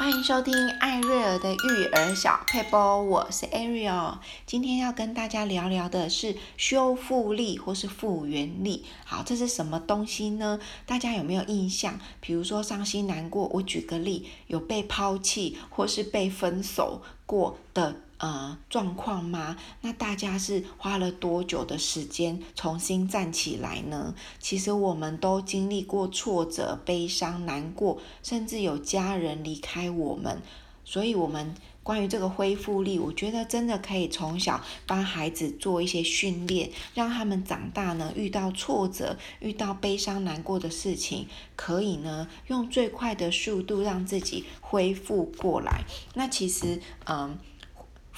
欢迎收听艾瑞尔的育儿小配播，我是 Ariel。今天要跟大家聊聊的是修复力或是复原力。好，这是什么东西呢？大家有没有印象？比如说伤心难过，我举个例，有被抛弃或是被分手过的。呃，状况吗？那大家是花了多久的时间重新站起来呢？其实我们都经历过挫折、悲伤、难过，甚至有家人离开我们。所以，我们关于这个恢复力，我觉得真的可以从小帮孩子做一些训练，让他们长大呢，遇到挫折、遇到悲伤、难过的事情，可以呢用最快的速度让自己恢复过来。那其实，嗯。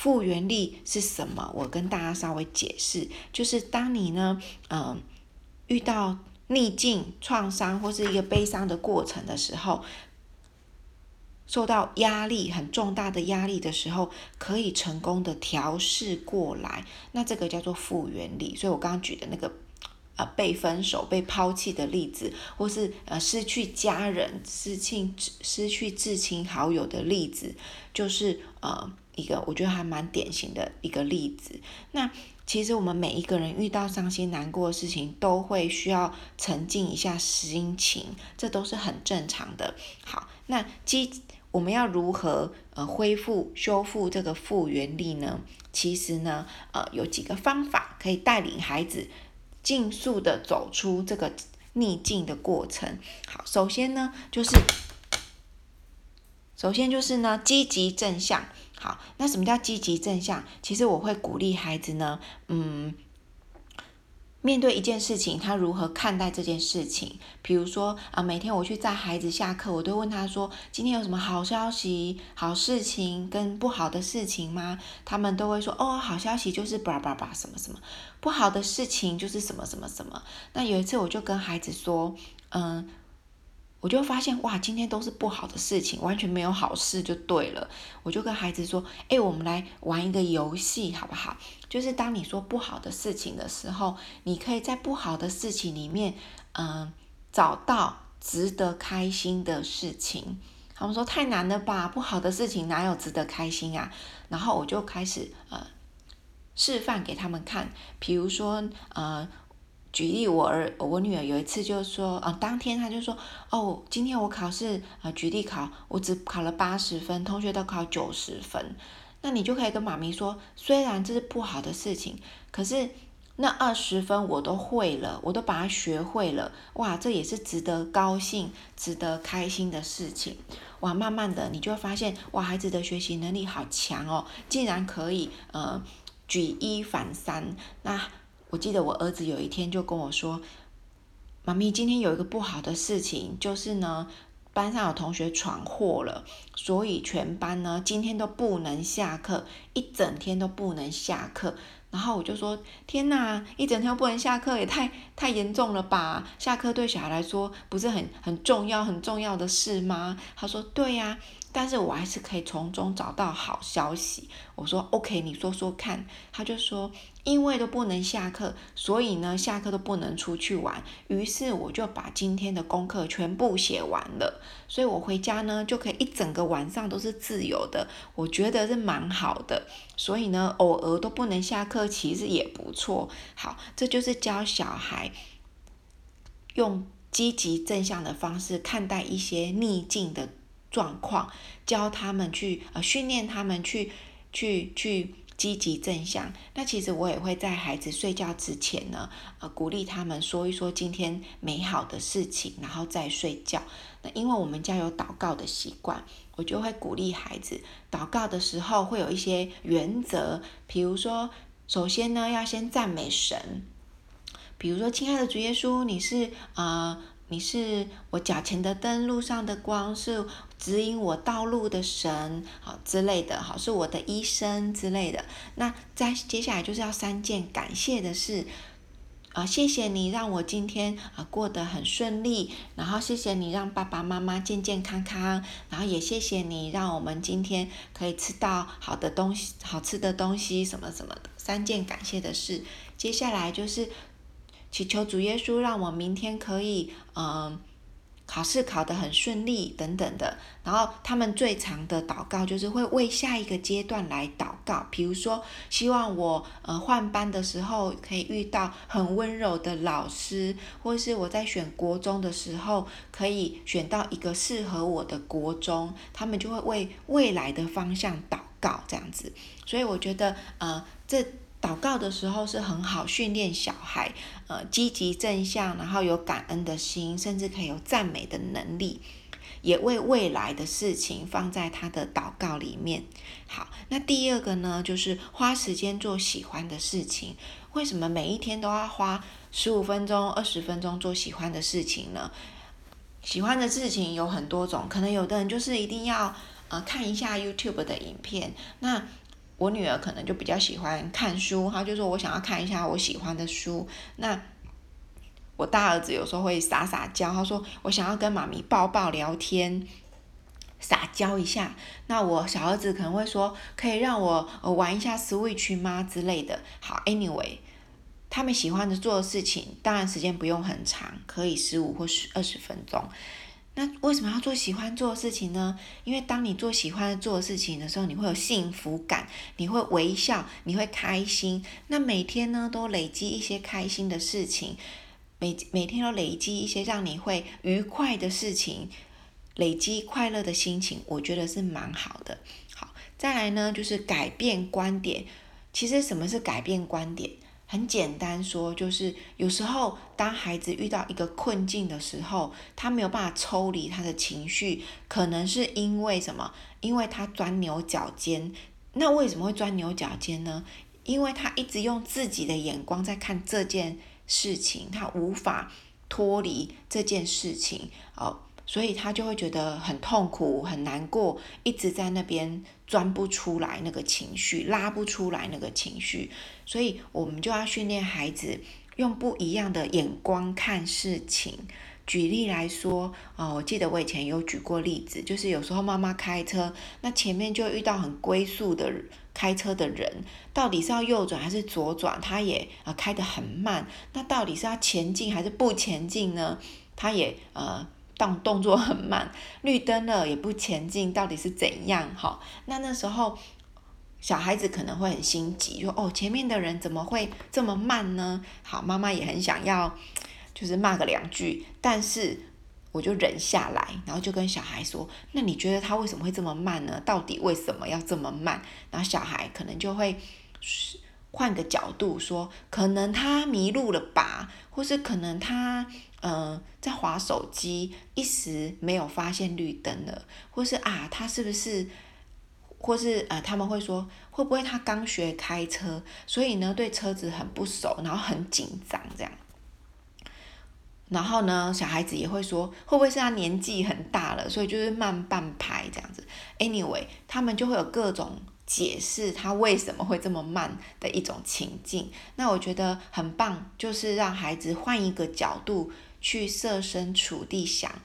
复原力是什么？我跟大家稍微解释，就是当你呢，嗯，遇到逆境、创伤或是一个悲伤的过程的时候，受到压力很重大的压力的时候，可以成功的调试过来，那这个叫做复原力。所以我刚刚举的那个，呃，被分手、被抛弃的例子，或是呃失去家人、失去失去至亲好友的例子，就是呃。一个我觉得还蛮典型的一个例子。那其实我们每一个人遇到伤心难过的事情，都会需要沉静一下心情，这都是很正常的。好，那基我们要如何呃恢复修复这个复原力呢？其实呢，呃，有几个方法可以带领孩子尽速的走出这个逆境的过程。好，首先呢，就是首先就是呢，积极正向。好，那什么叫积极正向？其实我会鼓励孩子呢，嗯，面对一件事情，他如何看待这件事情？比如说啊，每天我去载孩子下课，我都问他说：“今天有什么好消息、好事情跟不好的事情吗？”他们都会说：“哦，好消息就是叭叭叭什么什么，不好的事情就是什么什么什么。”那有一次我就跟孩子说：“嗯。”我就发现哇，今天都是不好的事情，完全没有好事就对了。我就跟孩子说：“哎，我们来玩一个游戏，好不好？就是当你说不好的事情的时候，你可以在不好的事情里面，嗯，找到值得开心的事情。”他们说：“太难了吧，不好的事情哪有值得开心啊？”然后我就开始呃示范给他们看，比如说呃。举例，我儿我女儿有一次就说，啊、当天她就说，哦，今天我考试，啊、呃，举例考，我只考了八十分，同学都考九十分，那你就可以跟妈咪说，虽然这是不好的事情，可是那二十分我都会了，我都把它学会了，哇，这也是值得高兴、值得开心的事情，哇，慢慢的你就会发现，哇，孩子的学习能力好强哦，竟然可以，呃，举一反三，那。我记得我儿子有一天就跟我说：“妈咪，今天有一个不好的事情，就是呢，班上有同学闯祸了，所以全班呢今天都不能下课，一整天都不能下课。”然后我就说：“天哪，一整天不能下课，也太太严重了吧？下课对小孩来说不是很很重要、很重要的事吗？”他说：“对呀。”但是我还是可以从中找到好消息。我说 OK，你说说看。他就说，因为都不能下课，所以呢，下课都不能出去玩。于是我就把今天的功课全部写完了。所以我回家呢，就可以一整个晚上都是自由的。我觉得是蛮好的。所以呢，偶尔都不能下课，其实也不错。好，这就是教小孩用积极正向的方式看待一些逆境的状况，教他们去呃训练他们去去去积极正向。那其实我也会在孩子睡觉之前呢，呃鼓励他们说一说今天美好的事情，然后再睡觉。那因为我们家有祷告的习惯，我就会鼓励孩子祷告的时候会有一些原则，比如说首先呢要先赞美神，比如说亲爱的主耶稣，你是啊。呃你是我脚前的灯，路上的光，是指引我道路的神，好之类的，好是我的医生之类的。那再接下来就是要三件感谢的事，啊，谢谢你让我今天啊过得很顺利，然后谢谢你让爸爸妈妈健健康康，然后也谢谢你让我们今天可以吃到好的东西，好吃的东西什么什么的。三件感谢的事，接下来就是。祈求主耶稣让我明天可以，嗯、考试考得很顺利等等的，然后他们最常的祷告就是会为下一个阶段来祷告，比如说希望我呃换班的时候可以遇到很温柔的老师，或是我在选国中的时候可以选到一个适合我的国中，他们就会为未来的方向祷告这样子，所以我觉得呃这。祷告的时候是很好训练小孩，呃，积极正向，然后有感恩的心，甚至可以有赞美的能力，也为未来的事情放在他的祷告里面。好，那第二个呢，就是花时间做喜欢的事情。为什么每一天都要花十五分钟、二十分钟做喜欢的事情呢？喜欢的事情有很多种，可能有的人就是一定要呃看一下 YouTube 的影片，那。我女儿可能就比较喜欢看书，她就说我想要看一下我喜欢的书。那我大儿子有时候会撒撒娇，他说我想要跟妈咪抱抱聊天，撒娇一下。那我小儿子可能会说，可以让我玩一下 Switch 吗之类的。好，Anyway，他们喜欢的做的事情，当然时间不用很长，可以十五或是二十分钟。那为什么要做喜欢做的事情呢？因为当你做喜欢做的事情的时候，你会有幸福感，你会微笑，你会开心。那每天呢，都累积一些开心的事情，每每天都累积一些让你会愉快的事情，累积快乐的心情，我觉得是蛮好的。好，再来呢，就是改变观点。其实什么是改变观点？很简单说，就是有时候当孩子遇到一个困境的时候，他没有办法抽离他的情绪，可能是因为什么？因为他钻牛角尖。那为什么会钻牛角尖呢？因为他一直用自己的眼光在看这件事情，他无法脱离这件事情，哦，所以他就会觉得很痛苦、很难过，一直在那边。钻不出来那个情绪，拉不出来那个情绪，所以我们就要训练孩子用不一样的眼光看事情。举例来说，哦，我记得我以前有举过例子，就是有时候妈妈开车，那前面就遇到很龟速的开车的人，到底是要右转还是左转？他也呃开得很慢，那到底是要前进还是不前进呢？他也呃。动动作很慢，绿灯了也不前进，到底是怎样？哈，那那时候小孩子可能会很心急，说：“哦，前面的人怎么会这么慢呢？”好，妈妈也很想要，就是骂个两句，但是我就忍下来，然后就跟小孩说：“那你觉得他为什么会这么慢呢？到底为什么要这么慢？”然后小孩可能就会换个角度说：“可能他迷路了吧，或是可能他……”嗯、在划手机，一时没有发现绿灯了，或是啊，他是不是，或是呃，他们会说，会不会他刚学开车，所以呢，对车子很不熟，然后很紧张这样。然后呢，小孩子也会说，会不会是他年纪很大了，所以就是慢半拍这样子。Anyway，他们就会有各种解释他为什么会这么慢的一种情境。那我觉得很棒，就是让孩子换一个角度。去设身处地想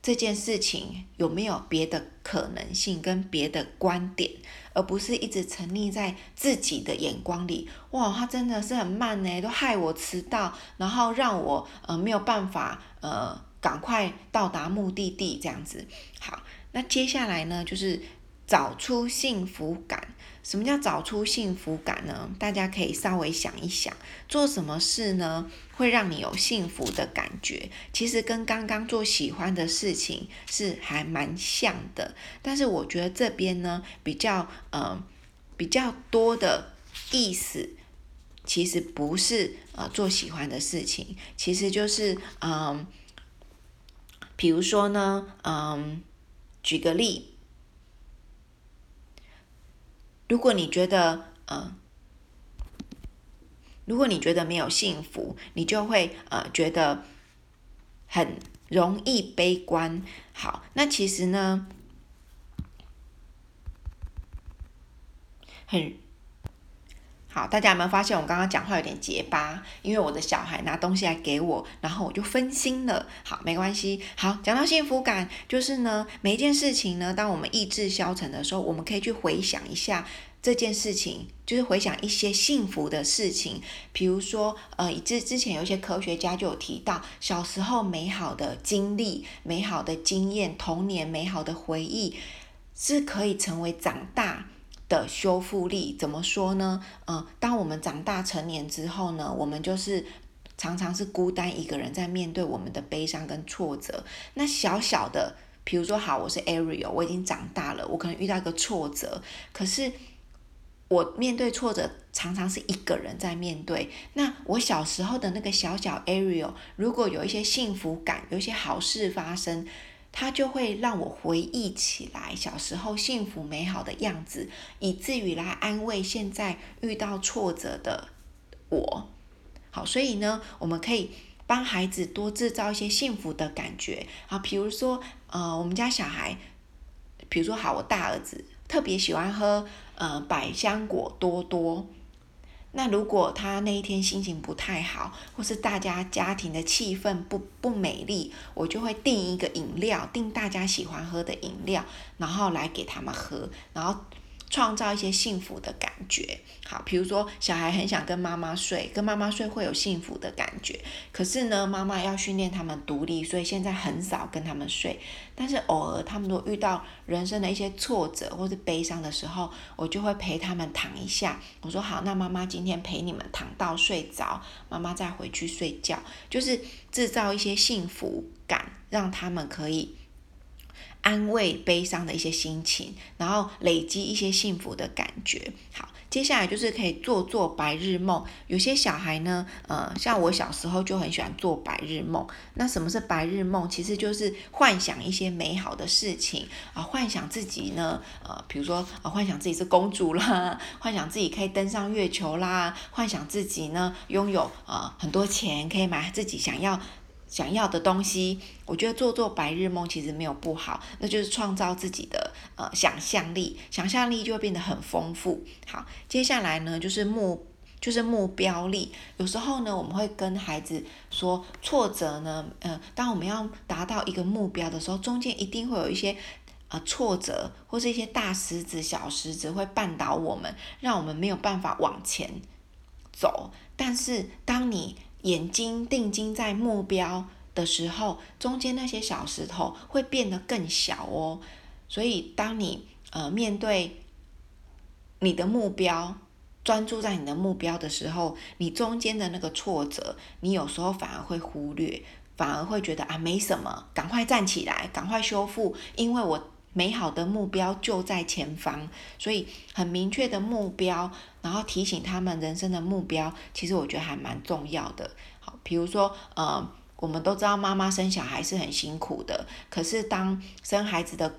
这件事情有没有别的可能性跟别的观点，而不是一直沉溺在自己的眼光里。哇，他真的是很慢呢，都害我迟到，然后让我呃没有办法呃赶快到达目的地这样子。好，那接下来呢，就是找出幸福感。什么叫找出幸福感呢？大家可以稍微想一想，做什么事呢，会让你有幸福的感觉？其实跟刚刚做喜欢的事情是还蛮像的，但是我觉得这边呢比较呃比较多的意思，其实不是呃做喜欢的事情，其实就是嗯、比如说呢，嗯、举个例。如果你觉得，呃，如果你觉得没有幸福，你就会呃觉得很容易悲观。好，那其实呢，很。好，大家有没有发现我刚刚讲话有点结巴？因为我的小孩拿东西来给我，然后我就分心了。好，没关系。好，讲到幸福感，就是呢，每一件事情呢，当我们意志消沉的时候，我们可以去回想一下，这件事情，就是回想一些幸福的事情，比如说，呃，之之前有一些科学家就有提到，小时候美好的经历、美好的经验、童年美好的回忆，是可以成为长大的修复力。怎么说呢？嗯、当我们长大成年之后呢，我们就是常常是孤单一个人在面对我们的悲伤跟挫折。那小小的，比如说，好，我是 Ariel，我已经长大了，我可能遇到一个挫折，可是。我面对挫折，常常是一个人在面对。那我小时候的那个小小 Ariel，如果有一些幸福感，有一些好事发生，它就会让我回忆起来小时候幸福美好的样子，以至于来安慰现在遇到挫折的我。好，所以呢，我们可以帮孩子多制造一些幸福的感觉啊，比如说，呃，我们家小孩，比如说，好，我大儿子。特别喜欢喝呃百香果多多，那如果他那一天心情不太好，或是大家家庭的气氛不不美丽，我就会订一个饮料，订大家喜欢喝的饮料，然后来给他们喝，然后。创造一些幸福的感觉，好，比如说小孩很想跟妈妈睡，跟妈妈睡会有幸福的感觉。可是呢，妈妈要训练他们独立，所以现在很少跟他们睡。但是偶尔他们都遇到人生的一些挫折或是悲伤的时候，我就会陪他们躺一下。我说好，那妈妈今天陪你们躺到睡着，妈妈再回去睡觉，就是制造一些幸福感，让他们可以。安慰悲伤的一些心情，然后累积一些幸福的感觉。好，接下来就是可以做做白日梦。有些小孩呢，呃，像我小时候就很喜欢做白日梦。那什么是白日梦？其实就是幻想一些美好的事情啊，幻想自己呢，呃，比如说啊，幻想自己是公主啦，幻想自己可以登上月球啦，幻想自己呢拥有呃很多钱，可以买自己想要。想要的东西，我觉得做做白日梦其实没有不好，那就是创造自己的呃想象力，想象力就会变得很丰富。好，接下来呢就是目就是目标力。有时候呢，我们会跟孩子说，挫折呢，呃，当我们要达到一个目标的时候，中间一定会有一些呃挫折，或是一些大石子、小石子会绊倒我们，让我们没有办法往前走。但是当你眼睛定睛在目标的时候，中间那些小石头会变得更小哦。所以，当你呃面对你的目标，专注在你的目标的时候，你中间的那个挫折，你有时候反而会忽略，反而会觉得啊没什么，赶快站起来，赶快修复，因为我。美好的目标就在前方，所以很明确的目标，然后提醒他们人生的目标，其实我觉得还蛮重要的。好，比如说，呃，我们都知道妈妈生小孩是很辛苦的，可是当生孩子的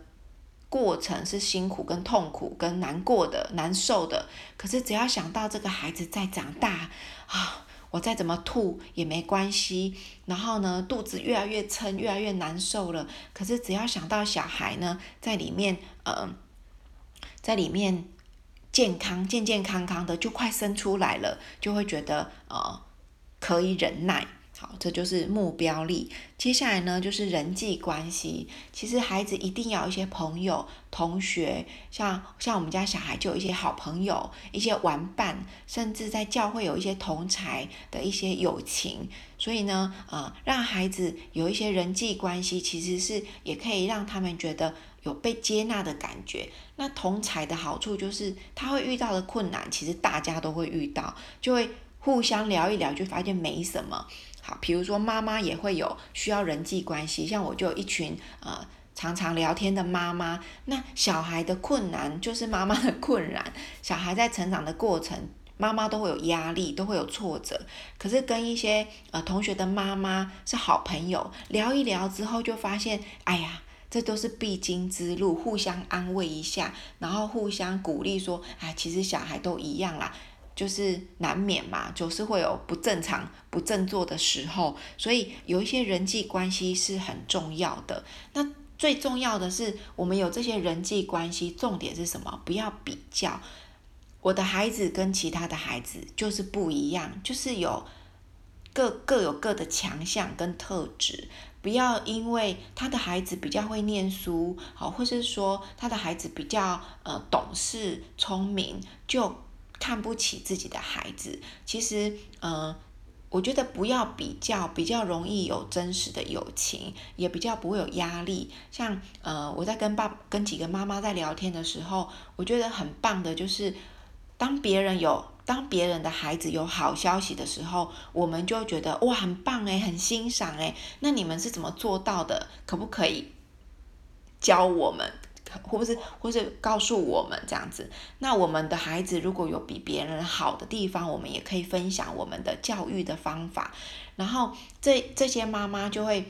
过程是辛苦、跟痛苦、跟难过的、难受的，可是只要想到这个孩子在长大啊。我再怎么吐也没关系，然后呢，肚子越来越撑，越来越难受了。可是只要想到小孩呢，在里面，呃，在里面健康、健健康康的，就快生出来了，就会觉得呃可以忍耐。好，这就是目标力。接下来呢，就是人际关系。其实孩子一定要有一些朋友、同学，像像我们家小孩就有一些好朋友、一些玩伴，甚至在教会有一些同才的一些友情。所以呢，呃，让孩子有一些人际关系，其实是也可以让他们觉得有被接纳的感觉。那同才的好处就是，他会遇到的困难，其实大家都会遇到，就会互相聊一聊，就发现没什么。好，比如说妈妈也会有需要人际关系，像我就有一群呃常常聊天的妈妈。那小孩的困难就是妈妈的困难，小孩在成长的过程，妈妈都会有压力，都会有挫折。可是跟一些呃同学的妈妈是好朋友，聊一聊之后就发现，哎呀，这都是必经之路，互相安慰一下，然后互相鼓励说，哎，其实小孩都一样啦。就是难免嘛，就是会有不正常、不振作的时候，所以有一些人际关系是很重要的。那最重要的是，我们有这些人际关系，重点是什么？不要比较，我的孩子跟其他的孩子就是不一样，就是有各各有各的强项跟特质，不要因为他的孩子比较会念书，好，或是说他的孩子比较呃懂事聪明，就看不起自己的孩子。其实，呃，我觉得不要比较，比较容易有真实的友情，也比较不会有压力。像呃，我在跟爸跟几个妈妈在聊天的时候，我觉得很棒的就是，当别人有。当别人的孩子有好消息的时候，我们就觉得哇，很棒诶，很欣赏诶。那你们是怎么做到的？可不可以教我们，或不是，或是告诉我们这样子？那我们的孩子如果有比别人好的地方，我们也可以分享我们的教育的方法。然后这这些妈妈就会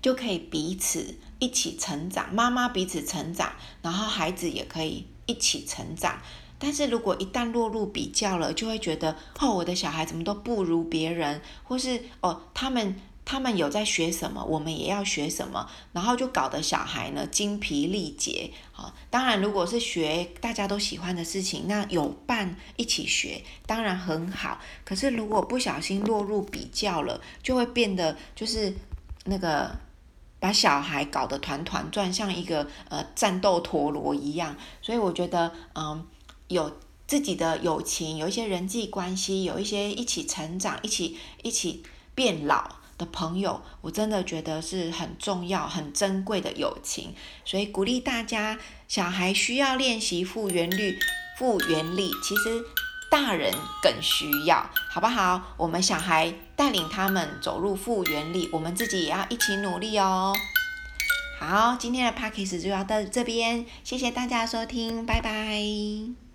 就可以彼此一起成长，妈妈彼此成长，然后孩子也可以一起成长。但是如果一旦落入比较了，就会觉得哦，我的小孩怎么都不如别人，或是哦，他们他们有在学什么，我们也要学什么，然后就搞得小孩呢精疲力竭。好，当然如果是学大家都喜欢的事情，那有伴一起学当然很好。可是如果不小心落入比较了，就会变得就是那个把小孩搞得团团转，像一个呃战斗陀螺一样。所以我觉得嗯。有自己的友情，有一些人际关系，有一些一起成长、一起一起变老的朋友，我真的觉得是很重要、很珍贵的友情。所以鼓励大家，小孩需要练习复原力，复原力其实大人更需要，好不好？我们小孩带领他们走入复原力，我们自己也要一起努力哦。好，今天的 Podcast 就要到这边，谢谢大家收听，拜拜。